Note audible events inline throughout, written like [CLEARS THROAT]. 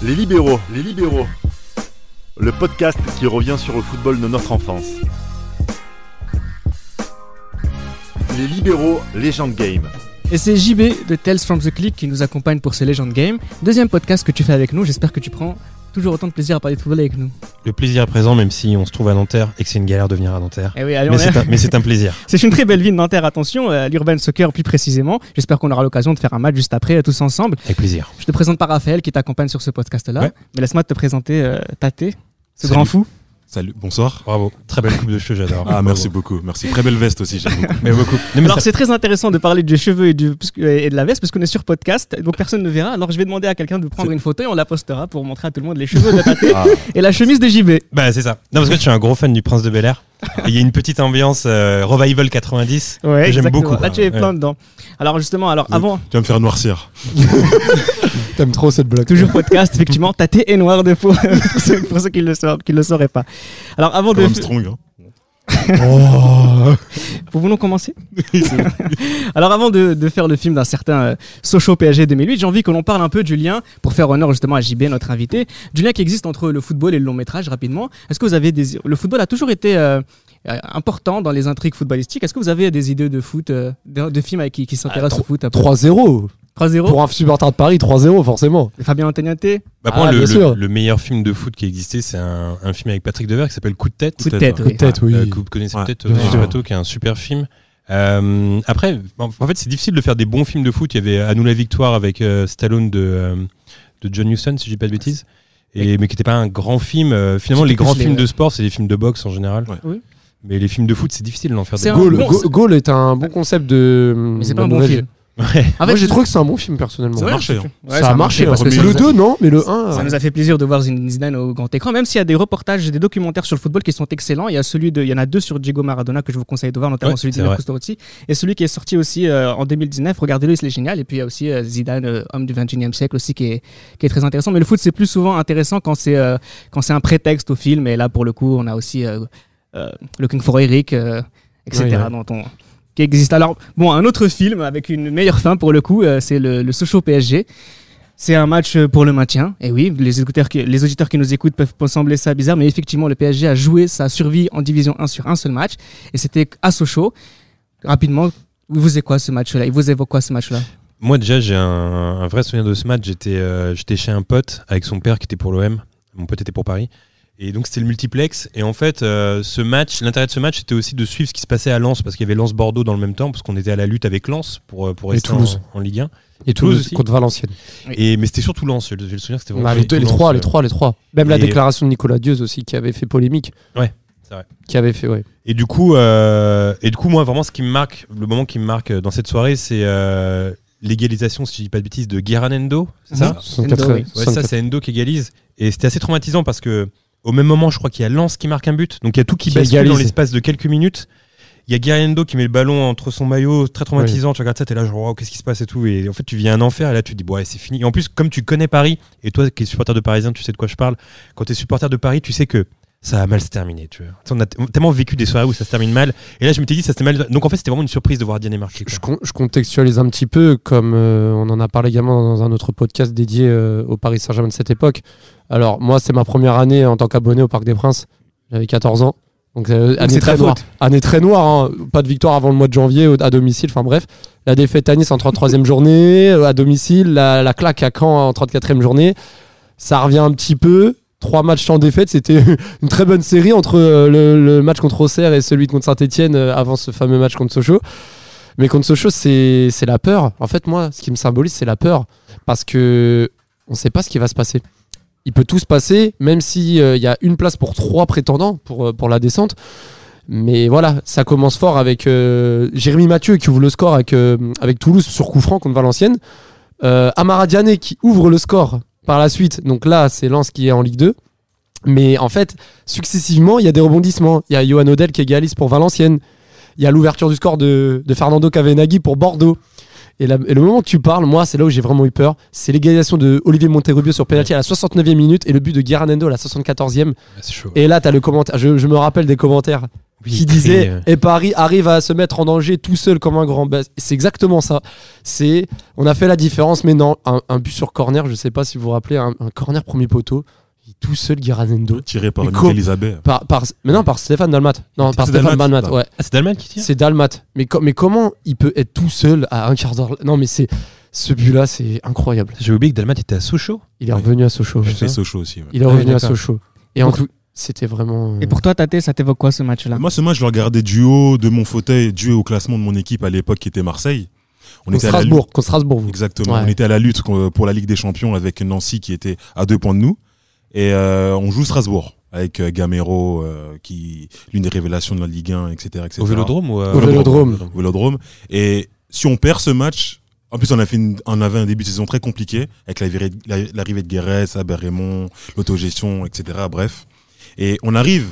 Les libéraux, les libéraux. Le podcast qui revient sur le football de notre enfance. Les libéraux, Legend Game. Et c'est JB de Tales from the Click qui nous accompagne pour ce Legend Game. Deuxième podcast que tu fais avec nous. J'espère que tu prends toujours autant de plaisir à parler de football avec nous. Le plaisir est présent, même si on se trouve à Nanterre et que c'est une galère de venir à Nanterre. Eh oui, allez, on Mais est- c'est un, mais c'est un plaisir. [LAUGHS] C'est une très belle ville, Nanterre, attention, euh, l'Urban Soccer plus précisément. J'espère qu'on aura l'occasion de faire un match juste après, euh, tous ensemble. Avec plaisir. Je te présente pas Raphaël qui t'accompagne sur ce podcast-là, Ouais. mais laisse-moi te présenter euh, Tate, ce Salut. grand fou. Salut, bonsoir. Bravo. Très belle [LAUGHS] coupe de cheveux, j'adore. Ah, merci beaucoup, merci. Très belle veste aussi, j'aime beaucoup. [LAUGHS] Mais beaucoup. Non, mais Alors ça- c'est très intéressant de parler des cheveux et, du, et de la veste parce qu'on est sur podcast, donc personne ne verra. Alors je vais demander à quelqu'un de prendre une photo et on la postera pour montrer à tout le monde les cheveux de Tate Ah, et la chemise de JB. Bah, c'est ça. Non, parce que je suis un gros fan du Prince de Bel Air. Et Il y a une petite ambiance euh, Revival 90 Ouais, que j'aime beaucoup. Là tu es Ouais. plein dedans. Alors justement, alors avant, tu vas me faire noircir. [LAUGHS] T'aimes trop cette blague. toujours podcast, effectivement, Tate est noir de peau pour ceux, pour ceux qui le sauraient, qui le sauraient pas. Alors avant de, Armstrong. Hein. Oh. [LAUGHS] Pouvons-nous commencer? [LAUGHS] [LAUGHS] Alors avant de, de faire le film d'un certain euh, Sochaux PSG 2008, j'ai envie que l'on parle un peu du lien, pour faire honneur justement à JB, notre invité, du lien qui existe entre le football et le long métrage rapidement. Est-ce que vous avez des... Le football a toujours été euh, euh, important dans les intrigues footballistiques. Est-ce que vous avez des idées de foot, euh, de, de films qui, qui s'intéressent Ah, au foot après 3-0. 3-0 Pour un supporter de Paris, 3-0 forcément. Fabien Antoniate Bah, pour moi, Ah, le, meilleur film de foot qui existait, c'est un, un film avec Patrick Devers qui s'appelle Coup de tête. Coup de Peut-être, tête, ouais. oui. Peut-être, oui. Euh, que vous connaissez Ouais, peut-être, bien euh, qui est un super film. Euh, après, en fait, c'est difficile de faire des bons films de foot. Il y avait À nous la victoire avec euh, Stallone de, euh, de John Huston, si je dis pas de bêtises. Et, mais qui n'était pas un grand film. Euh, finalement, les grands les- films de sport, c'est des films de boxe en général. Ouais. Oui. Mais les films de foot, c'est difficile d'en faire C'est des. Goal, bon, Goal est un bon concept de. Mais c'est de pas un bon film. Ouais. En Moi j'ai trouvé que c'est un bon film personnellement. Ça a marché. hein. Ouais, ça, a marché parce que le a- 2 non, mais le 1. Ça nous a fait plaisir de voir Zinedine Zidane au grand écran, même s'il y a des reportages, des documentaires sur le football qui sont excellents. Il y a celui de, il y en a deux sur Diego Maradona que je vous conseille de voir, notamment Ouais, celui de c'est Nino vrai. Custoretti et celui qui est sorti aussi euh, en 2019. Regardez-le, il est génial. Et puis il y a aussi euh, Zidane, euh, homme du 21e siècle aussi, qui est, qui est très intéressant. Mais le foot, c'est plus souvent intéressant quand c'est euh, quand c'est un prétexte au film. Et là, pour le coup, on a aussi euh, euh, Looking for Eric, euh, etc. Ouais, ouais. dont on- qui existe. Alors, bon, un autre film avec une meilleure fin pour le coup, euh, c'est le, Sochaux PSG. C'est un match euh, pour le maintien. Et oui, les auditeurs qui, les auditeurs qui nous écoutent peuvent sembler ça bizarre, mais effectivement, le PSG a joué sa survie en division 1 sur un seul match. Et c'était à Sochaux. Rapidement, vous est quoi ce match-là? Il vous évoque quoi ce match-là? Moi, déjà, j'ai un, vrai souvenir de ce match. Euh, j'étais chez un pote avec son père qui était pour l'OM. Mon pote était pour Paris. Et donc, c'était le multiplex. Et en fait, euh, ce match, l'intérêt de ce match, c'était aussi de suivre ce qui se passait à Lens, parce qu'il y avait Lens-Bordeaux dans le même temps, parce qu'on était à la lutte avec Lens pour, euh, pour Et rester Toulouse. En, en Ligue 1. Et Toulouse Toulouse aussi. contre Valenciennes. Et, mais c'était surtout Lens. J'ai le souvenir que c'était vraiment Ah, les, deux- trois, euh, les trois, les trois. Même la déclaration de Nicolas Dieuze aussi qui avait fait polémique. Ouais, c'est vrai. Qui avait fait, ouais. Et du coup, euh, et du coup, moi, vraiment, ce qui me marque, le moment qui me marque dans cette soirée, c'est euh, l'égalisation, si je dis pas de bêtises, de. C'est ça. 64, Endo, oui. Ouais, 64. ça, c'est Endo qui égalise. Et c'était assez traumatisant parce que au même moment, je crois qu'il y a Lens qui marque un but. Donc il y a tout qui, Qui bascule égalise. dans l'espace de quelques minutes. Il y a Guerrero qui met le ballon entre son maillot, très traumatisant. Tu regardes ça, t'es là, genre, Wow, qu'est-ce qui se passe et tout. Et en fait, tu vis un enfer et là, tu te dis, bon, ouais, c'est fini. Et en plus, comme tu connais Paris, et toi qui es supporter de Parisien, tu sais de quoi je parle. Quand tu es supporter de Paris, tu sais que ça a mal se terminer. Tu vois. On a tellement vécu des soirées où ça se termine mal. Et là, je m'étais dit, ça s'était mal. Donc en fait, c'était vraiment une surprise de voir Diane quoi. Je, je contextualise un petit peu, comme euh, on en a parlé également dans un autre podcast dédié euh, au Paris Saint-Germain de cette époque. Alors, moi, c'est ma première année en tant qu'abonné au Parc des Princes. J'avais 14 ans. Donc, euh, année, c'est très noire. année très noire. hein. Pas de victoire avant le mois de janvier à domicile. Enfin, bref. La défaite à Nice en 33e [LAUGHS] journée, euh, à domicile. La, la claque à Caen en 34e journée. Ça revient un petit peu. Trois matchs sans défaite, c'était [LAUGHS] une très bonne série entre euh, le, match contre Auxerre et celui contre Saint-Etienne avant ce fameux match contre Sochaux. Mais contre Sochaux, c'est la peur. En fait, moi, ce qui me symbolise, c'est la peur. Parce que on ne sait pas ce qui va se passer. Il peut tout se passer, même s'il y a une place pour trois prétendants pour, euh, pour la descente. Mais voilà, ça commence fort avec euh, Jérémy Mathieu qui ouvre le score avec, euh, avec Toulouse sur coup franc contre Valenciennes. Euh, Amara Diané qui ouvre le score par la suite. Donc là, c'est Lens qui est en Ligue 2. Mais en fait, successivement, il y a des rebondissements. Il y a Johan Odell qui égalise pour Valenciennes. Il y a l'ouverture du score de, de Fernando Cavenaghi pour Bordeaux. Et, la- et le moment que tu parles, moi, c'est là où j'ai vraiment eu peur. C'est l'égalisation de Olivier Monterrubio sur penalty à la 69e minute et le but de Guiranendo à la 74e. C'est chaud. Et là, tu as le commentaire. Je, je me rappelle des commentaires Oui, qui disait euh, et Paris arrive à se mettre en danger tout seul comme un grand bas. C'est exactement ça. C'est on a fait la différence, mais non, un, un but sur corner, je sais pas si vous vous rappelez, un, un corner premier poteau, tout seul Giranendo. Tiré par Nick Elisabeth. Par, par, mais non, par Stéphane Dalmat. Non, par C'est Stéphane Dalmat, Dalmat, ouais. Ah, c'est Dalman qui tire C'est Dalmat. Mais, co- mais comment il peut être tout seul à un quart d'heure? Non, mais c'est ce but-là, c'est incroyable. J'ai oublié que Dalmat était à Sochaux. Il est Ouais. revenu à Sochaux. J'ai fait Sochaux aussi. ouais. Il est Ah revenu à. Sochaux. Et en tout, c'était vraiment. euh, Et pour toi, Tate, ça t'évoque quoi ce match-là Moi, ce match, je le regardais du haut de mon fauteuil, dû au classement de mon équipe à l'époque qui était Marseille. On était à la Strasbourg, Strasbourg, vous. Exactement. Ouais. On était à la lutte pour la Ligue des Champions avec Nancy qui était à deux points de nous. Et euh, on joue Strasbourg avec euh, Gamero, euh, qui l'une des révélations de la Ligue 1, etc. etc. Au Vélodrome ou Au Vélodrome. Au Vélodrome. Et si on perd ce match, en plus on, a fait une- on avait un début de saison très compliqué avec l'arrivée la- l'arrivée de Guérès, Aber Raymond, l'autogestion, etc. Bref. Et on arrive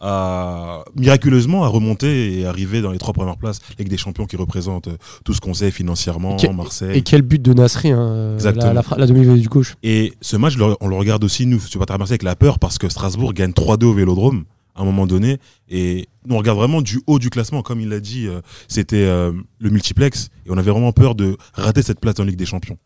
à, miraculeusement à remonter et arriver dans les trois premières places Ligue des Champions qui représente euh, tout ce qu'on sait financièrement, Et que- Marseille. Et quel but de Nasri, hein, Exactement. la, la, fra- la demi-volée du gauche. Et ce match, on le regarde aussi, nous, supporters Marseille, avec la peur parce que Strasbourg gagne 3-2 au vélodrome à un moment donné. Et nous, on regarde vraiment du haut du classement. Comme il l'a dit, euh, c'était euh, le multiplex. Et on avait vraiment peur de rater cette place la Ligue des Champions.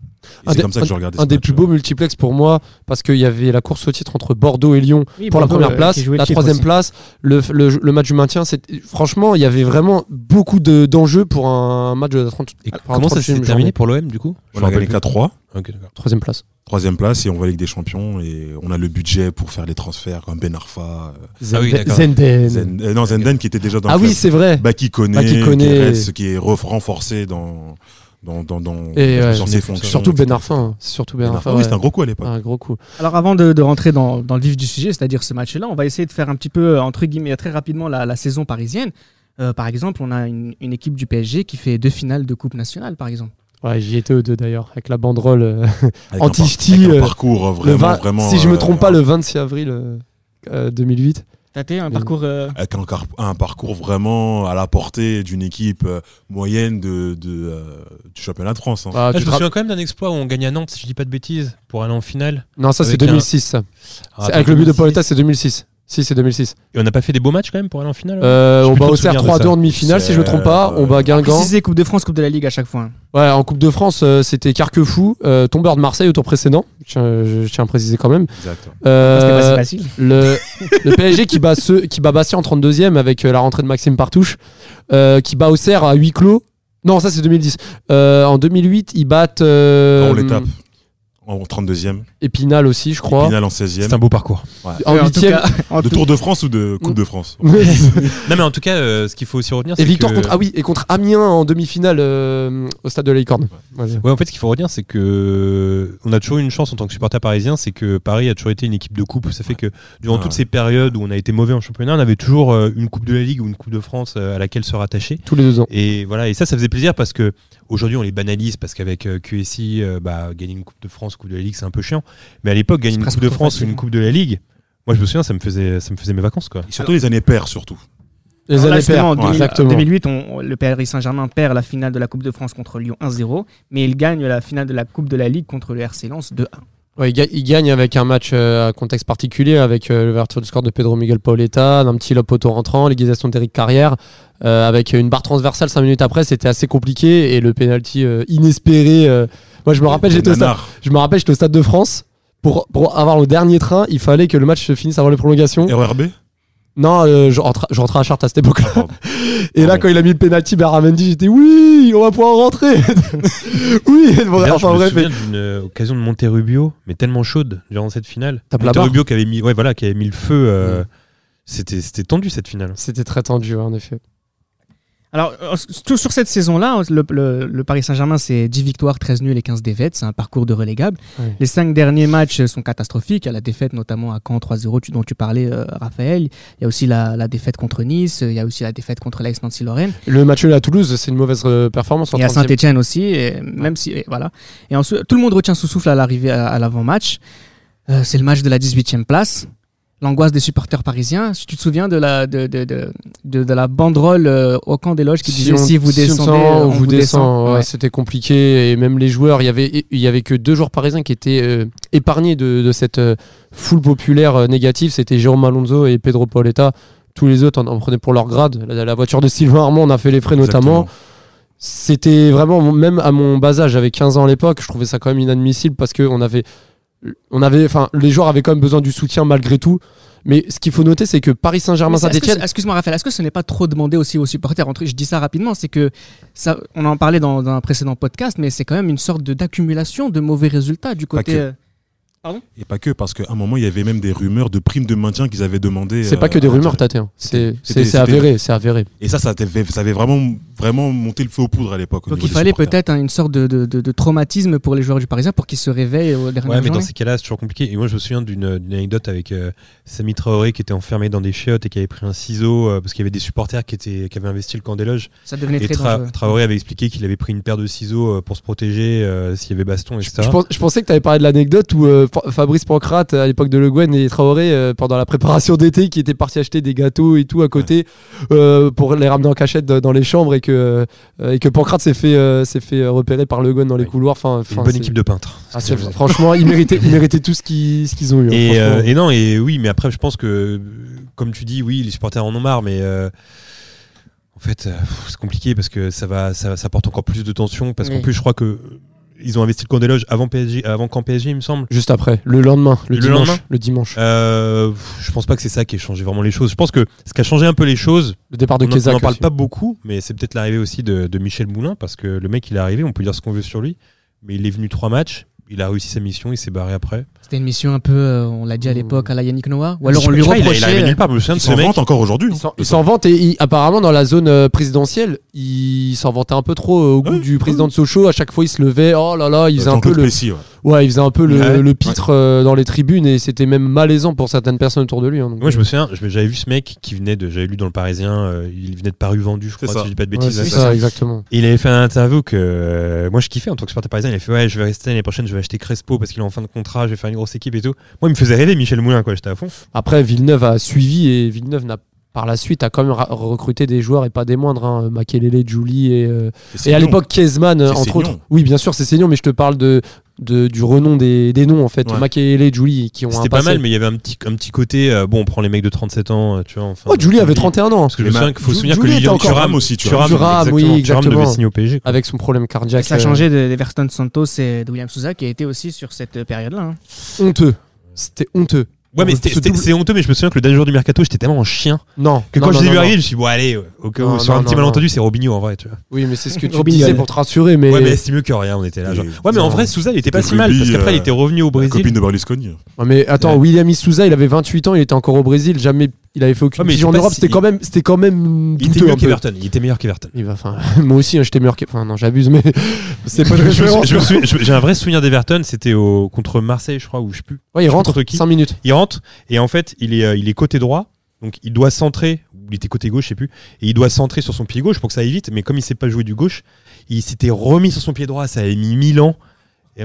C'est des- comme ça que je regardais Un des plus euh. beaux multiplex pour moi, parce qu'il y avait la course au titre entre Bordeaux et Lyon Oui, pour la première euh, place, qui la troisième aussi. place, le, le, le match du maintien. c'est- Franchement, il y avait vraiment beaucoup de- d'enjeux pour un match de la 30, Et comment ça s'est 38e terminé pour l'OM du coup Je On me a gagné rappelle 4-3. plus. Ok, d'accord. Troisième place. Troisième place et on va Ligue des Champions. Et on a le budget pour faire les transferts comme Ben Arfa, Ah oui, Zenden. Zen- euh, non, Zenden qui était déjà dans Ah le oui, c'est vrai. Baki Kone, Baki Koné. Guérez, qui est ref- renforcé dans, dans, dans, dans, Et ouais, dans ses fonctions. Surtout Ben. Arfa. hein. C'est Surtout Ben Ben Arfa. Oui, ouais. c'était un gros coup à l'époque. Un gros coup. Alors avant de, de rentrer dans, dans le vif du sujet, c'est-à-dire ce match-là, on va essayer de faire un petit peu, entre guillemets, très rapidement la, la saison parisienne. Euh, par exemple, on a une, une équipe du PSG qui fait deux finales de Coupe nationale, par exemple. Ouais, j'y étais aux deux d'ailleurs, avec la banderole. euh, Avec [LAUGHS] Anti-ch'ti, un, par- avec un euh, parcours euh, le vraiment, 20 vraiment. si je me euh, trompe pas, le 26 avril euh, euh, 2008. Tate, un parcours. euh, avec un, parcours vraiment à la portée d'une équipe euh, moyenne de, de, euh, du championnat de France. hein. Ah, Ah, tu je te me souviens quand même d'un exploit où on gagne à Nantes, si je dis pas de bêtises, pour aller en finale. Non, ça c'est avec un- 2006. ça. Ah, avec le but de 2006. Pauletta, c'est 2006. Si, c'est 2006. Et on n'a pas fait des beaux matchs quand même pour aller en finale Euh, on bat souvenirs de 3-2 ça. en demi-finale, si je me trompe pas. C'est, On bat Guingamp. Préciser Coupe de France, Coupe de la Ligue à chaque fois. Ouais, en Coupe de France, euh, c'était Carquefou, euh, tombeur de Marseille au tour précédent. Je tiens, je- je tiens à préciser quand même. Exact. Euh, C'était pas si facile. le, le PSG qui bat, ceux, qui bat Bastia en 32e avec euh, la rentrée de Maxime Partouche, euh, qui bat Auxerre à huis clos. Non, ça c'est 2010. Euh, en 2008, ils battent euh, on les tape en 32e, Épinal aussi, je crois. finale en C'est 16e. un beau parcours. En Ouais, en tout 8e. cas, en De tout- Tour de France ou de Coupe de France [LAUGHS] Non mais en tout cas, euh, ce qu'il faut aussi retenir, Et c'est victoire que... contre ah oui et contre Amiens en demi-finale euh, au stade de la Licorne. Ouais, en fait, ce qu'il faut retenir, c'est que on a toujours eu une chance en tant que supporter parisien, c'est que Paris a toujours été une équipe de coupe. Ça fait que durant Ah. toutes ces périodes où on a été mauvais en championnat, on avait toujours euh, une Coupe de la Ligue ou une Coupe de France euh, à laquelle se rattacher. Tous les deux ans. Et voilà, et ça, ça faisait plaisir parce que aujourd'hui, on les banalise parce qu'avec euh, QSI, euh, bah, gagner une Coupe de France, Coupe de la Ligue, c'est un peu chiant. Mais à l'époque, gagner une Coupe de France ou une Coupe de la Ligue, moi, je me souviens, ça me faisait, ça me faisait mes vacances, quoi. Et Surtout les années paires, surtout. Les Alors années en paires. 2000 Exactement. 2008, on- le Paris Saint-Germain perd la finale de la Coupe de France contre Lyon 1-0, mais il gagne la finale de la Coupe de la Ligue contre le RC Lens 2-1. Ouais, il, ga- il gagne avec un match euh, à contexte particulier, avec euh, l'ouverture du score de Pedro Miguel Pauleta, un petit lob auto rentrant, l'égalisation d'Eric Carrière, euh, avec une barre transversale 5 minutes après, c'était assez compliqué et le penalty euh, inespéré. euh, moi, je me rappelle, j'étais au stade, je me rappelle, j'étais au stade de France. Pour, pour avoir le dernier train, il fallait que le match se finisse avant les prolongations. RERB Non, euh, je, rentrais, je rentrais à Chartres à cette époque-là. Pardon. Et là, Pardon. quand il a mis le penalty, Beramendi, j'étais oui, on va pouvoir rentrer. [LAUGHS] oui, bon, D'ailleurs, enfin je me souviens d'une euh, occasion de Monterrubio, mais tellement chaude durant cette finale. Barre. Monterrubio qui avait mis, ouais, voilà, qui avait mis le feu. euh. C'était, c'était tendu cette finale. C'était très tendu, ouais, en effet. Alors, euh, sur cette saison-là, le, le- le Paris Saint-Germain, c'est 10 victoires, 13 nuls et 15 défaites. C'est un parcours de relégable. Les 5 derniers matchs sont catastrophiques. Il y a la défaite notamment à Caen 3-0 tu- dont tu parlais, euh, Raphaël. Il y a aussi la, la défaite contre Nice. Il y a aussi la défaite contre l'AS Nancy-Lorraine. Le match à Toulouse, c'est une mauvaise euh, performance. en Et à 30e. Saint-Etienne aussi. Et même si, et voilà. Et ensuite, tout le monde retient son souffle à l'arrivée à, à l'avant-match. Euh, c'est le match de la 18e place. L'angoisse des supporters parisiens. Si tu te souviens de la, de, de, de, de- de la banderole euh, au camp des loges qui disait on- si vous on descendez, descend, euh, on on vous vous descend. descend. Ouais, Ouais. C'était compliqué et même les joueurs, il y avait il y avait que deux joueurs parisiens qui étaient euh, épargnés de, de cette euh, foule populaire euh, négative. C'était Jérôme Alonso et Pedro Pauleta tous les autres en, en prenaient pour leur grade. La, la voiture de Sylvain Armand, on a fait les frais notamment. C'était vraiment, même à mon bas âge, j'avais 15 ans à l'époque, je trouvais ça quand même inadmissible parce que on avait, on avait, enfin, les joueurs avaient quand même besoin du soutien malgré tout. Mais ce qu'il faut noter, c'est que Paris Saint-Germain, Saint-Etienne, Excuse-moi Raphaël, est-ce que ce n'est pas trop demandé aussi aux supporters? Entre- Je dis ça rapidement, c'est que ça, on en parlait dans, dans un précédent podcast, mais c'est quand même une sorte de- d'accumulation de mauvais résultats du côté. Euh, Et pas que, parce qu'à un moment, il y avait même des rumeurs de primes de maintien qu'ils avaient demandé. c'est euh, pas que des à rumeurs, hein. C'est avéré, c'est avéré. Et ça, ça avait, ça avait vraiment, vraiment monté le feu aux poudres à l'époque. Donc il fallait peut-être hein, une sorte de, de- de- de traumatisme pour les joueurs du Parisien pour qu'ils se réveillent au dernier Ouais, mais dans ces cas-là, c'est toujours compliqué. Et moi, je me souviens d'une anecdote avec euh, Sami Traoré qui était enfermé dans des chiottes et qui avait pris un ciseau euh, parce qu'il y avait des supporters qui, étaient, qui avaient investi le camp des loges. Ça devenait Et très Tra- dangereux. Traoré avait expliqué qu'il avait pris une paire de ciseaux euh, pour se protéger euh, s'il y avait baston, etc. Je, pense- je pensais que tu avais parlé de l'anecdote où euh, Fabrice Pancrate, à l'époque de Le Guen et Traoré, euh, pendant la préparation d'été, qui étaient partis acheter des gâteaux et tout à côté euh, pour les ramener en cachette dans les chambres et que, euh, et que Pancrate s'est fait, euh, s'est fait repérer par Le Guen dans les couloirs. Enfin, une bonne équipe de peintres. Ah, franchement, ils méritaient, ils méritaient tout ce qu'ils ce qu'ils ont eu. hein, Et, euh, non, et oui, mais après, je pense que, comme tu dis, oui, les supporters en ont marre, mais euh, en fait, c'est compliqué parce que ça va, ça, ça porte encore plus de tension. Parce qu'en plus, je crois que ils ont investi le camp des loges avant PSG, avant camp PSG, il me semble. Juste après, le lendemain, le, Le dimanche. lendemain le dimanche. Euh, je pense pas que c'est ça qui ait changé vraiment les choses. Je pense que ce qui a changé un peu les choses, Le départ de on en- on Kézak. n'en parle aussi. pas beaucoup, mais c'est peut-être l'arrivée aussi de, de Michel Moulin parce que le mec, il est arrivé, on peut dire ce qu'on veut sur lui, mais il est venu trois matchs, il a réussi sa mission, il s'est barré après. C'était une mission un peu, euh, on l'a dit à l'époque, à la Yannick Noah. Ou alors on lui pas, il a- Il reprochait. souviens Ils de ce s'en mec. vantent encore aujourd'hui. Il s'en- Il vante et il- apparemment dans la zone euh, présidentielle, il s'en vantait un peu trop euh, au goût Oui, du président de Sochaux. À chaque fois, il se levait. Oh là là, il faisait un peu le, ouais. Ouais, il faisait un peu le, Ouais. le pitre euh, dans les tribunes et c'était même malaisant pour certaines personnes autour de lui. hein, donc, Moi, je me souviens, j'avais vu ce mec qui venait de, j'avais lu dans le Parisien, euh, il venait de Paru Vendu, je C'est crois, ça. si je dis pas de ouais, bêtises. c'est ça, exactement. Et il avait fait un interview que euh, moi je kiffais en tant que supporter parisien. Il a fait Ouais, je vais rester l'année prochaine, je vais acheter Crespo parce qu'il est en fin de contrat, je vais faire une grosse équipe et tout. Moi, il me faisait rêver Michel Moulin, quoi. J'étais à fond. Après, Villeneuve a suivi et Villeneuve n'a par la suite a quand même recruté des joueurs et pas des moindres. Hein, Makelele, Julie et, euh, et à l'époque Kezman euh, entre autres. Oui, bien sûr, c'est Seignon, mais je te parle de, de du renom des, des noms en fait. Ouais. Makelele, Julie qui ont un C'était pas passé- mal, mais il y avait un petit, un petit côté. euh, bon, on prend les mecs de 37 ans, euh, tu vois. Enfin, Oh, Julie avait Julie. 31 ans. Parce que je me souviens qu'il faut se souvenir que Lilian Thuram aussi, tu Thuram, vois. Thuram, oui, Thuram exactement. devait signer au PSG. quoi. avec son problème cardiaque. Ça a euh, changé de- d'Everton Santos et de William Souza qui a été aussi sur cette période-là. hein. honteux. C'était honteux. Ouais, mais c'est honteux, mais je me souviens que le dernier jour du mercato, j'étais tellement un chien Non. que quand non, je l'ai vu arriver, je me suis dit, bon, allez, au cas où, Non, sur non, un petit non, malentendu, c'est Robinho en vrai, tu vois. Oui, mais c'est ce que tu Robinho. disais pour te rassurer, mais. Ouais, mais c'est mieux que rien, on était là. Genre. Ouais, mais en vrai, Souza, il était pas si mal parce qu'après, il euh, était revenu au La Brésil. copine de Berlusconi. Ouais, mais attends. William Souza, il avait 28 ans, il était encore au Brésil, jamais il avait fait aucune mais en Europe. C'était quand même, c'était quand même Il était peu. qu'Everton. Il était meilleur qu'Everton. Enfin, [LAUGHS] moi aussi, hein, j'étais meilleur que. Enfin, non, j'abuse, mais [LAUGHS] c'est pas J'ai un vrai souvenir d'Everton, c'était au- contre Marseille, je crois, ou je sais plus. Ouais, il rentre contre qui. 5 minutes. Il rentre et en fait, il est, euh, il est côté droit, donc il doit centrer, ou il était côté gauche, je sais plus, et il doit centrer sur son pied gauche pour que ça aille vite, mais comme il sait pas jouer du gauche, il s'était remis sur son pied droit, ça avait mis 1000 ans. Et,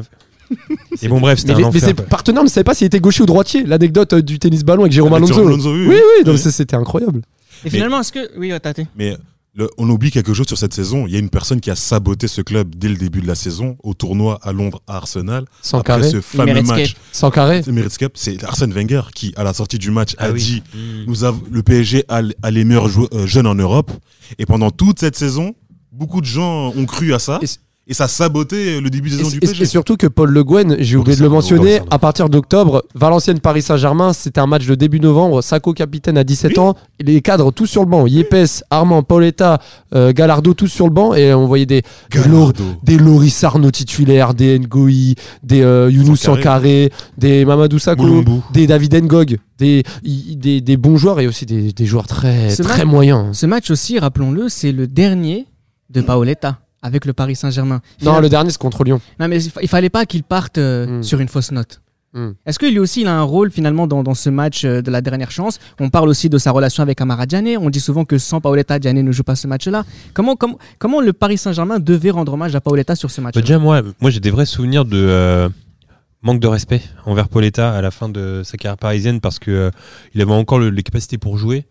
et bon, bref, c'était Mais, un les- mais ses partenaires ne savaient pas s'il était gaucher ou droitier. L'anecdote euh, du tennis ballon avec Jérôme Avec Alonso. Jérôme Alonso, oui, Oui, oui. oui, donc Oui. ça, c'était incroyable. Et finalement, est-ce que. Oui, Tate. Mais le- on oublie quelque chose sur cette saison. Il y a une personne qui a saboté ce club dès le début de la saison au tournoi à Londres à Arsenal. Sans Après carré. ce fameux Emirates match, Sans carré. Emirates Cup, c'est Arsène Wenger qui, à la sortie du match, Ah a oui. dit Mm. nous avons, le PSG a, l- a les meilleurs jou- euh, jeunes en Europe. Et pendant toute cette saison, beaucoup de gens ont cru à ça. Et Et, ça a saboté le début de Et, saison du et- PSG. et surtout que Paul Le Guen, j'ai oublié de le mentionner, à partir d'octobre, Valenciennes-Paris Saint-Germain, c'était un match de début novembre. Sacco capitaine à 17 Oui. ans, les cadres tous sur le banc. Yepes, Armand, Pauletta, euh, Gallardo tous sur le banc. Et on voyait des, des, Lor- Gallardo. des Loris Arnaud titulaires, des Ngoï, des euh, Younous Sankaré. Des Mamadou Sakho, Moulumbu. des David Ngog, des, des, des bons joueurs et aussi des, des joueurs très, Ce très match- moyens. Ce match aussi, rappelons-le, c'est le dernier de Paoletta avec le Paris Saint-Germain. Non, le dernier, c'est contre Lyon. Non, mais il fa- il fallait pas qu'il parte euh, Hmm. sur une fausse note. Hmm. Est-ce que lui aussi il a un rôle finalement dans, dans ce match euh, de la dernière chance? On parle aussi de sa relation avec Amara Diané. On dit souvent que sans Paoletta, Diané ne joue pas ce match-là. Comment, comment, comment le Paris Saint-Germain devait rendre hommage à Paoletta sur ce match Bah, déjà, moi, moi j'ai des vrais souvenirs de euh, manque de respect envers Pauletta à la fin de sa carrière parisienne parce que euh, il avait encore le- les capacités pour jouer,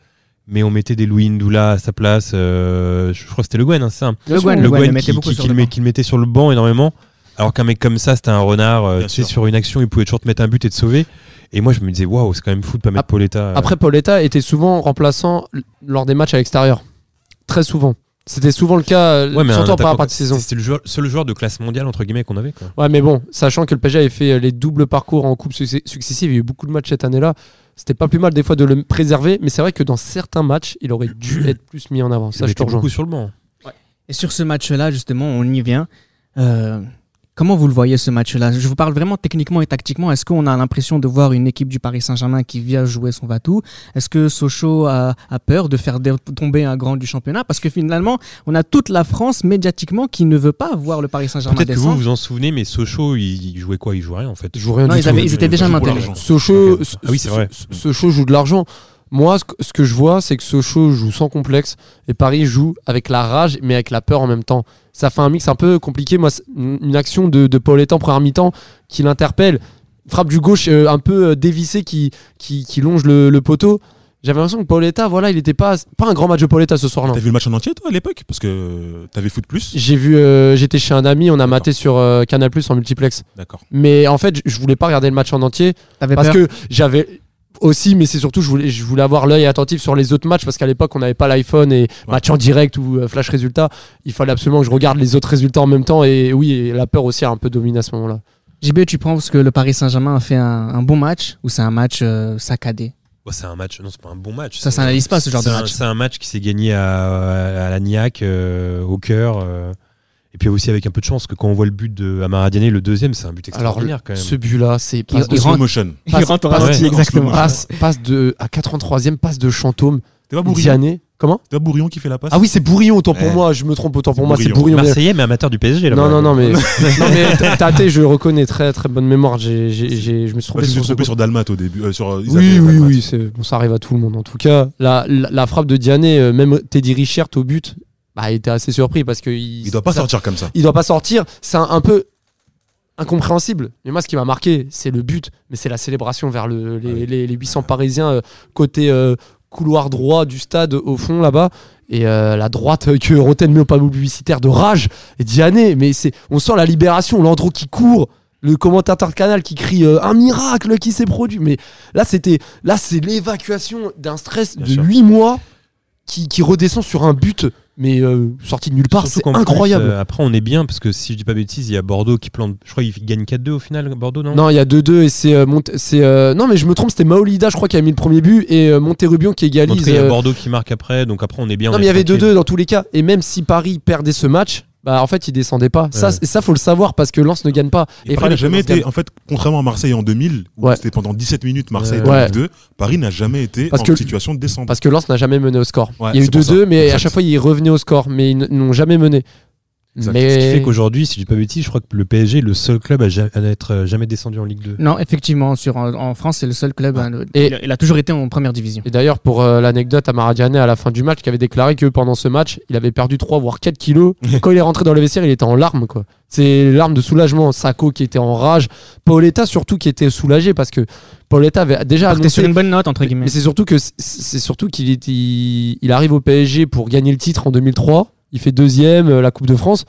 mais on mettait des Louis Ndoula à sa place. euh, je crois que c'était Le Guen, hein, c'est ça Le Guen, Le mettait qui, le le met- banc. qui le mettait sur le banc énormément. Alors qu'un mec comme ça, c'était un renard. euh, tu sais, sur une action, il pouvait toujours te mettre un but et te sauver. Et moi, je me disais, waouh, c'est quand même fou de pas mettre Pauletta. euh, Après, Pauletta était souvent remplaçant lors des matchs à l'extérieur. Très souvent. C'était souvent le cas, ouais, mais un surtout en première partie de saison. C'était le joueur- seul joueur de classe mondiale, entre guillemets, qu'on avait. Quoi. Ouais, mais bon, sachant que le PSG avait fait les doubles parcours en coupe successive, il y a eu beaucoup de matchs cette année-là. C'était pas plus mal des fois de le préserver, mais c'est vrai que dans certains matchs, il aurait dû [CLEARS THROAT] être plus mis en avant. Ça, je te rejoins. sur le banc. Et sur ce match-là, justement, on y vient. Euh, comment vous le voyez, ce match-là? Je vous parle vraiment techniquement et tactiquement. Est-ce qu'on a l'impression de voir une équipe du Paris Saint-Germain qui vient jouer son Vatou Est-ce que Sochaux a, a peur de faire tomber un grand du championnat? Parce que finalement, on a toute la France médiatiquement qui ne veut pas voir le Paris Saint-Germain Peut-être que vous vous en souvenez, mais Sochaux, il, il jouait quoi? Il jouait rien en fait. Je joue rien Non, du ils, tout. avaient- ils étaient déjà maintenus. Sochaux, Ok. Ah oui, c'est vrai. Ce- Sochaux joue de l'argent. Moi, ce que, ce que je vois, c'est que Sochaux joue sans complexe et Paris joue avec la rage, mais avec la peur en même temps. Ça fait un mix un peu compliqué. Moi, une action de, de Pauletta en première mi-temps qui l'interpelle, frappe du gauche euh, un peu euh, dévissé qui, qui, qui longe le, le poteau. J'avais l'impression que Pauletta, voilà, il n'était pas, pas un grand match de Pauletta ce soir-là. T'as vu le match en entier, toi, à l'époque? Parce que t'avais foot plus J'ai vu, euh, j'étais chez un ami, on a maté sur euh, Canal Plus en multiplex. D'accord. Mais en fait, je- je voulais pas regarder le match en entier. T'avais Parce peur que j'avais aussi, mais c'est surtout, je voulais, je voulais avoir l'œil attentif sur les autres matchs parce qu'à l'époque, on n'avait pas l'iPhone et match en direct ou euh, flash résultat. Il fallait absolument que je regarde les autres résultats en même temps. Et oui, et la peur aussi a un peu dominé à ce moment-là. JB, tu penses que le Paris Saint-Germain a fait un, un bon match ou c'est un match euh, saccadé? C'est un match, non, c'est pas un bon match. Ça C'est- s'analyse pas, ce genre de match. C'est un match qui s'est gagné à, à la Niac, euh, au cœur. euh, et puis aussi avec un peu de chance, que quand on voit le but de Amara Diané, le deuxième, c'est un but Alors, extraordinaire quand même. ce but-là, c'est Il- passe, il de, Slow motion. Il rentre au passe- ralenti, ouais, exactement. en passe, passe de, à 83e, passe de Chantôme, T'es pas Bourillon Diané. Comment? T'es pas Bourillon qui fait la passe? Ah oui, c'est Bourillon, autant pour moi. Je me trompe, autant pour C'est moi, c'est Bourillon. Marseillais, mais amateur du PSG. Là Non, non, non, mais, [LAUGHS] non, mais [LAUGHS] Tate, je reconnais très très bonne mémoire. J'ai, j'ai, j'ai- je me suis trompé je me sur trompé sur Dalmat au début. euh, sur, euh, Oui, oui, Dalmat. oui, c'est, bon, ça arrive à tout le monde. En tout cas, la, la, la frappe de Diané, euh, même Teddy Richert au but, bah, il était assez surpris parce que il, Il doit pas ça- sortir comme ça. Il doit pas sortir. C'est un, un peu incompréhensible. Mais moi, ce qui m'a marqué, c'est le but, mais c'est la célébration vers le, les, Ouais. les- les 800 Parisiens euh, côté euh, couloir droit du stade au fond là-bas. Et euh, la droite que Roten met au panneau publicitaire de rage et Diané. Mais c'est, on sent la libération, Landreau qui court. Le commentateur de canal qui crie euh, un miracle qui s'est produit. Mais là, c'était là, c'est l'évacuation d'un stress Bien de sûr. 8 mois qui, qui redescend sur un but, mais euh, sorti de nulle part. C'est plus, incroyable. euh, après, on est bien parce que si je dis pas bêtise, il y a Bordeaux qui plante. Je crois qu'il gagne 4-2 au final, Bordeaux, non? Non, il y a 2-2 et c'est euh, c'est euh, non mais je me trompe, c'était Maolida je crois qui a mis le premier but et euh, Monterubion qui égalise. il y a Bordeaux qui marque après, donc après, on est bien. non on mais il y avait tranquille. 2-2 dans tous les cas et même si Paris perdait ce match, bah en fait il descendait pas. Ça Ouais. ça faut le savoir parce que Lens ne gagne pas. Et il Paris n'a jamais été, gagne. en fait, contrairement à Marseille en 2000, où Ouais. c'était pendant 17 minutes Marseille Ouais. dans Ouais. Ligue 2, Paris n'a jamais été Parce en que- situation de descente. parce que Lens n'a jamais mené au score. Il y a eu c'est pour 2-2 ça. mais à chaque fois ils revenaient au score mais ils n'ont jamais mené. Mais Ce qui fait qu'aujourd'hui, si je dis pas bêtise, je crois que le PSG est le seul club à, ja- à n'être euh, jamais descendu en Ligue 2. Non, effectivement, sur, en, en France, c'est le seul club. hein, Et- il, a- il a toujours été en première division. Et d'ailleurs, pour euh, l'anecdote, Amara Diané, à la fin du match, qui avait déclaré que pendant ce match, il avait perdu 3 voire 4 kilos. [LAUGHS] Quand il est rentré dans le vestiaire, il était en larmes. quoi. C'est larmes de soulagement. Sako qui était en rage. Paoletta surtout qui était soulagé parce que Paoletta avait déjà Partait sur annoncé. une bonne note, entre guillemets. Mais c'est surtout que c'est surtout qu'il est- il, il arrive au PSG pour gagner le titre en 2003. Il fait deuxième euh, la Coupe de France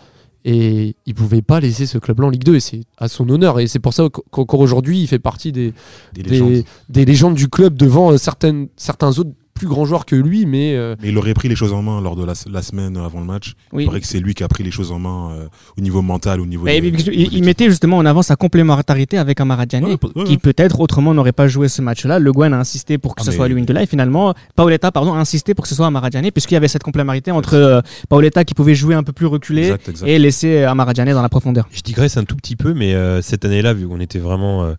et il pouvait pas laisser ce club-là en Ligue 2 et c'est à son honneur et c'est pour ça qu'en- qu'encore aujourd'hui il fait partie des, Des des, légendes. des légendes du club devant euh, certaines, certains autres plus grands joueurs que lui, mais euh, Mais il aurait pris les choses en main lors de la, la semaine avant le match. Oui. Il paraît que c'est lui qui a pris les choses en main euh, au niveau mental, au niveau. Mais de- il, de il- mettait justement en avant sa complémentarité avec Amara Diané, Ouais, ouais, qui peut-être autrement n'aurait pas joué ce match-là. Le Guen a insisté pour que Ah, ce mais- soit lui de et finalement Paoletta pardon, a insisté pour que ce soit Amara Diané, puisqu'il y avait cette complémentarité entre euh, Paoletta qui pouvait jouer un peu plus reculé Exact, exact. et laisser Amara Diané dans la profondeur. Je digresse un tout petit peu, mais euh, cette année-là, vu qu'on était vraiment euh,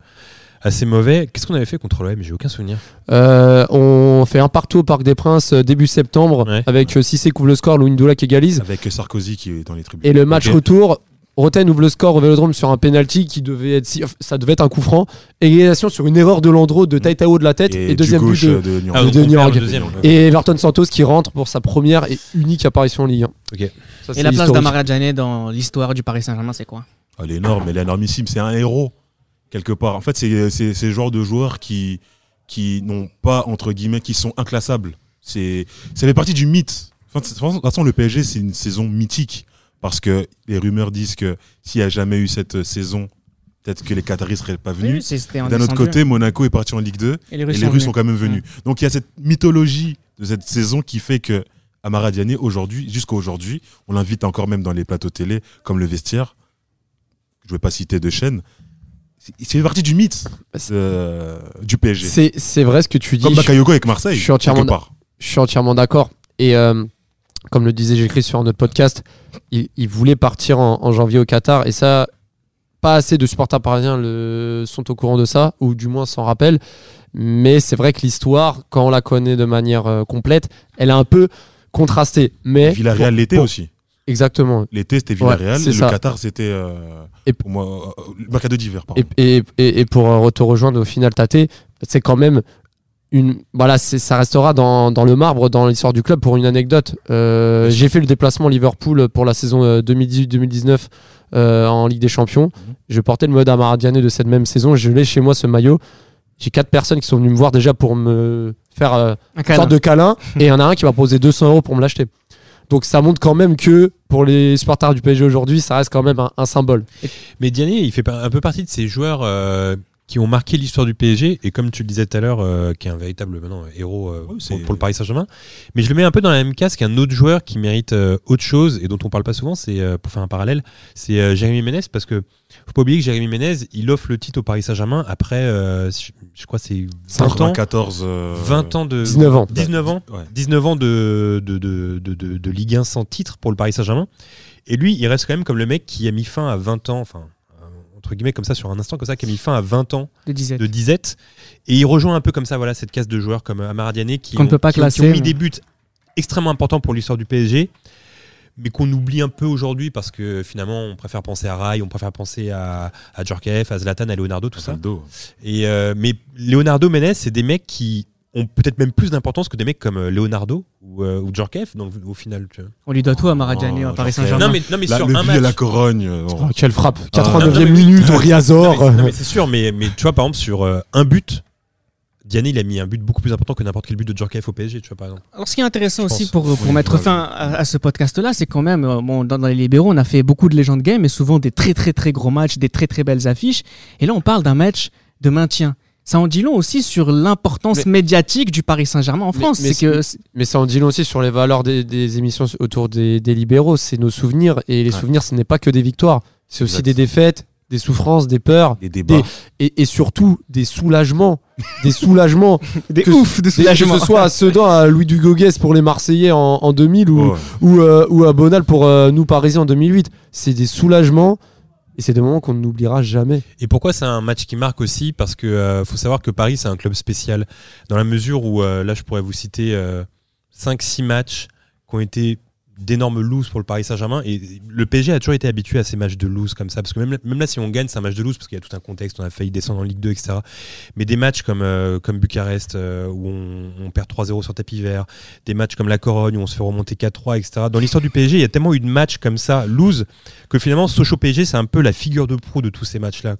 assez mauvais, qu'est-ce qu'on avait fait contre l'OM J'ai aucun souvenir. euh, on fait un partout au Parc des Princes euh, début septembre Ouais. avec euh, Cissé couvre le score, Louindoula qui égalise. Avec Sarkozy qui est dans les tribunes. Et le match retour, Roten ouvre le score au Vélodrome sur un penalty qui devait être, si- ça devait être un coup franc. Égalisation sur une erreur de Landreau de Taitao de la tête et, et, deuxième but de, de. Ah, de deuxième. et Everton Santos qui rentre pour sa première et unique apparition en Ligue 1. Ok. Ça, c'est Et la place d'Amara Diané dans l'histoire du Paris Saint-Germain, c'est quoi? Elle est énorme, elle est énormissime. C'est un héros, quelque part. En fait, c'est c'est- c'est le genre de joueurs qui, qui n'ont pas, entre guillemets, qui sont inclassables. C'est- Ça fait partie du mythe. Enfin, de toute façon, le PSG, c'est une saison mythique. Parce que les rumeurs disent que s'il n'y a jamais eu cette saison peut-être que les Qataris seraient pas venus. D'un autre côté, Monaco est parti en Ligue 2 et les et Russes les sont Russes sont venus. quand même venus. Donc il y a cette mythologie de cette saison qui fait que Amara Diané, aujourd'hui, jusqu'à aujourd'hui, on l'invite encore même dans les plateaux télé, comme le vestiaire. Je ne vais pas citer de chaîne. C'est- Il fait partie du mythe euh, du PSG. C'est c'est vrai ce que tu dis. Comme Bakayoko avec Marseille. je suis entièrement quelque part. Je suis entièrement d'accord. Et euh, comme le disait Gilles sur notre podcast, il, il voulait partir en, en janvier au Qatar. Et ça, pas assez de supporters parisiens le, sont au courant de ça, ou du moins s'en rappellent. Mais c'est vrai que l'histoire, quand on la connaît de manière euh, complète, elle est un peu contrastée. Mais Villarreal pour- aussi. Exactement. L'été, c'était Ouais, Villarreal. c'est le ça. Qatar, c'était euh, Et- pour moi euh, le mercato d'hiver. Et, et, et, et pour euh, te rejoindre au final, Tate, c'est quand même une. Voilà, ça restera dans, dans le marbre, dans l'histoire du club. Pour une anecdote, euh, j'ai fait le déplacement Liverpool pour la saison euh, 2018-2019 euh, en Ligue des Champions. Mhm. Je portais le mode Amaradiané de cette même saison. Je l'ai chez moi, ce maillot. J'ai quatre personnes qui sont venues me voir déjà pour me faire euh, Un une sorte de câlin. [LAUGHS] et il y en a un qui m'a posé 200 euros pour me l'acheter. Donc ça montre quand même que pour les supporters du PSG aujourd'hui, ça reste quand même un, symbole. Mais Diané, il fait un peu partie de ces joueurs euh, qui ont marqué l'histoire du PSG et comme tu le disais tout à l'heure, euh, qui est un véritable maintenant héros euh, Oui, pour, le Paris Saint-Germain. Mais je le mets un peu dans la même case qu'un autre joueur qui mérite euh, autre chose et dont on parle pas souvent. C'est euh, pour faire un parallèle, c'est euh, Jérémy Ménez parce que faut pas oublier que Jérémy Ménez, il offre le titre au Paris Saint-Germain après, euh, je, je crois, c'est 20 ans, 94. euh, 20 ans de 19 ans. 19 ans. Ouais. 19 ans de, de, de, de, de- de Ligue 1 sans titre pour le Paris Saint-Germain. Et lui, il reste quand même comme le mec qui a mis fin à 20 ans, enfin, euh, entre guillemets, comme ça, sur un instant, comme ça, qui a mis fin à 20 ans de disette. de disette. Et il rejoint un peu comme ça, voilà, cette case de joueurs comme Amara Diané qui, Qu'on ne ont, peut pas qui ont- qui classer, ont mis mais- des buts extrêmement importants pour l'histoire du PSG. Mais qu'on oublie un peu aujourd'hui parce que finalement on préfère penser à Rai, on préfère penser à, à Djorkaeff, à Zlatan, à Leonardo, tout ça. Et euh, mais Leonardo Menez, c'est des mecs qui ont peut-être même plus d'importance que des mecs comme euh, Leonardo ou, euh, ou Djorkaeff, donc au final. Tu vois. On lui doit tout à Maradjani Oh, à Paris j'en sais Saint-Germain. Non mais, non, mais La- sur le un but de la match. Corogne. euh. Oh, quelle frappe Ah. 89e Non, mais- minute au Non, Riazor mais, non, mais c'est sûr, mais, mais tu vois, par exemple, sur euh, un but, Diané, il a mis un but beaucoup plus important que n'importe quel but de Djorkaeff au PSG, tu vois, par exemple. Alors, ce qui est intéressant Je aussi pense. pour, pour Oui, mettre ouais, fin à, à ce podcast-là, c'est quand même, euh, bon, dans, dans les libéraux, on a fait beaucoup de légendes game, mais souvent des très très très gros matchs, des très très belles affiches. Et là, on parle d'un match de maintien. Ça en dit long aussi sur l'importance Mais- médiatique du Paris Saint-Germain en France. mais C'est que c'est- Mais ça en dit long aussi sur les valeurs des, des émissions autour des, des libéraux. C'est nos souvenirs. Et les Ouais. souvenirs, ce n'est pas que des victoires. C'est aussi des défaites, des souffrances, des peurs. Les débats. Et, et surtout des soulagements. des soulagements. [LAUGHS] des que- ouf de Des- que soulagement. ce soit à Sedan, à Louis Dugoguès pour les Marseillais en, en 2000 ou, Ouais. ou, euh, ou à Bonal pour euh, nous Parisiens en 2008. C'est des soulagements. Et c'est des moments qu'on n'oubliera jamais. Et pourquoi c'est un match qui marque aussi? Parce que euh, faut savoir que Paris, c'est un club spécial. Dans la mesure où, euh, là, je pourrais vous citer 5-6 matchs qui ont été d'énormes loses pour le Paris Saint-Germain. Et le PSG a toujours été habitué à ces matchs de lose comme ça. Parce que même, même là, si on gagne, c'est un match de lose parce qu'il y a tout un contexte. On a failli descendre en Ligue 2, etc. Mais des matchs comme, euh, comme Bucarest, euh, où on, perd 3-0 sur tapis vert, des matchs comme la Corogne, où on se fait remonter 4-3, etc. Dans l'histoire du PSG, il y a tellement eu de matchs comme ça, lose, que finalement, Sochaux PSG, c'est un peu la figure de proue de tous ces matchs-là.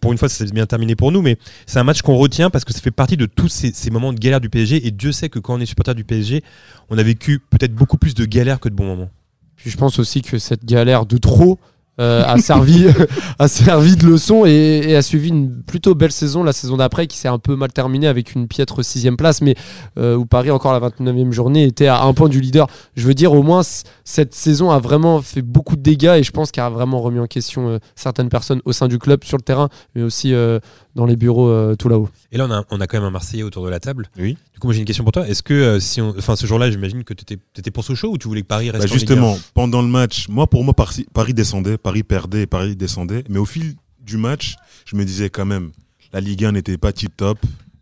Pour, une fois, c'est bien terminé pour nous, mais c'est un match qu'on retient parce que ça fait partie de tous ces, ces moments de galère du PSG. Et Dieu sait que quand on est supporter du PSG, on a vécu peut-être beaucoup plus de galères que de bons moments. Puis je pense aussi que cette galère de trop euh, a, servi, [LAUGHS] a servi de leçon et, a suivi une plutôt belle saison, la saison d'après, qui s'est un peu mal terminée avec une piètre sixième place, mais euh, où Paris, encore la 29e journée, était à un point du leader. Je veux dire, au moins, cette saison a vraiment fait beaucoup de dégâts et je pense qu'elle a vraiment remis en question euh, certaines personnes au sein du club, sur le terrain, mais aussi euh, dans les bureaux euh, tout là-haut. Et là, on a, on a quand même un Marseillais autour de la table. Oui. Du coup, moi, j'ai une question pour toi. Est-ce que, euh, si on, enfin, ce jour-là, j'imagine que tu étais, pour Sochaux ou tu voulais que Paris reste Bah, en justement, pendant le match, moi pour moi Paris, Paris descendait, Paris perdait, Paris descendait. Mais au fil du match, je me disais quand même, la Ligue 1 n'était pas tip top.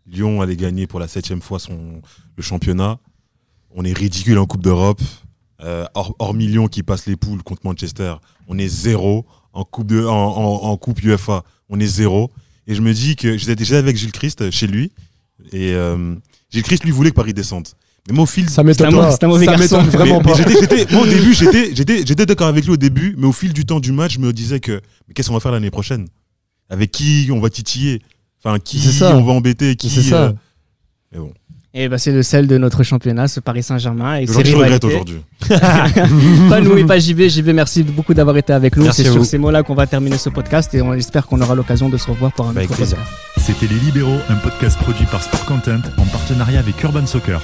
Lyon allait gagner pour la septième fois son le championnat. On est ridicule en Coupe d'Europe. Euh, hors, hormis Lyon qui passe les poules contre Manchester, on est zéro en coupe de, en, en- en coupe UEFA, on est zéro. Et je me dis que j'étais déjà avec Gilles Christ chez lui. Et euh, Gilles Christ lui voulait que Paris descende. Mais moi au fil Ça m'étonne C'est un pas. c'est un mauvais Ça garçon. vraiment mais, mais pas. [LAUGHS] moi au début, j'étais, j'étais, j'étais d'accord avec lui au début, mais au fil du temps du match, je me disais que mais qu'est-ce qu'on va faire l'année prochaine? Avec qui on va titiller? Enfin, qui C'est ça. on va embêter? Qui C'est ça. euh, Mais bon. Et bah, c'est le sel de notre championnat, ce Paris Saint-Germain. Et Le ses je regrette aujourd'hui. [LAUGHS] pas nous et pas JB. JB, merci beaucoup d'avoir été avec nous. C'est sur vous. ces mots-là qu'on va terminer ce podcast et on espère qu'on aura l'occasion de se revoir pour un Bah, autre podcast. C'était Les Libéraux, un podcast produit par Sport Content en partenariat avec Urban Soccer.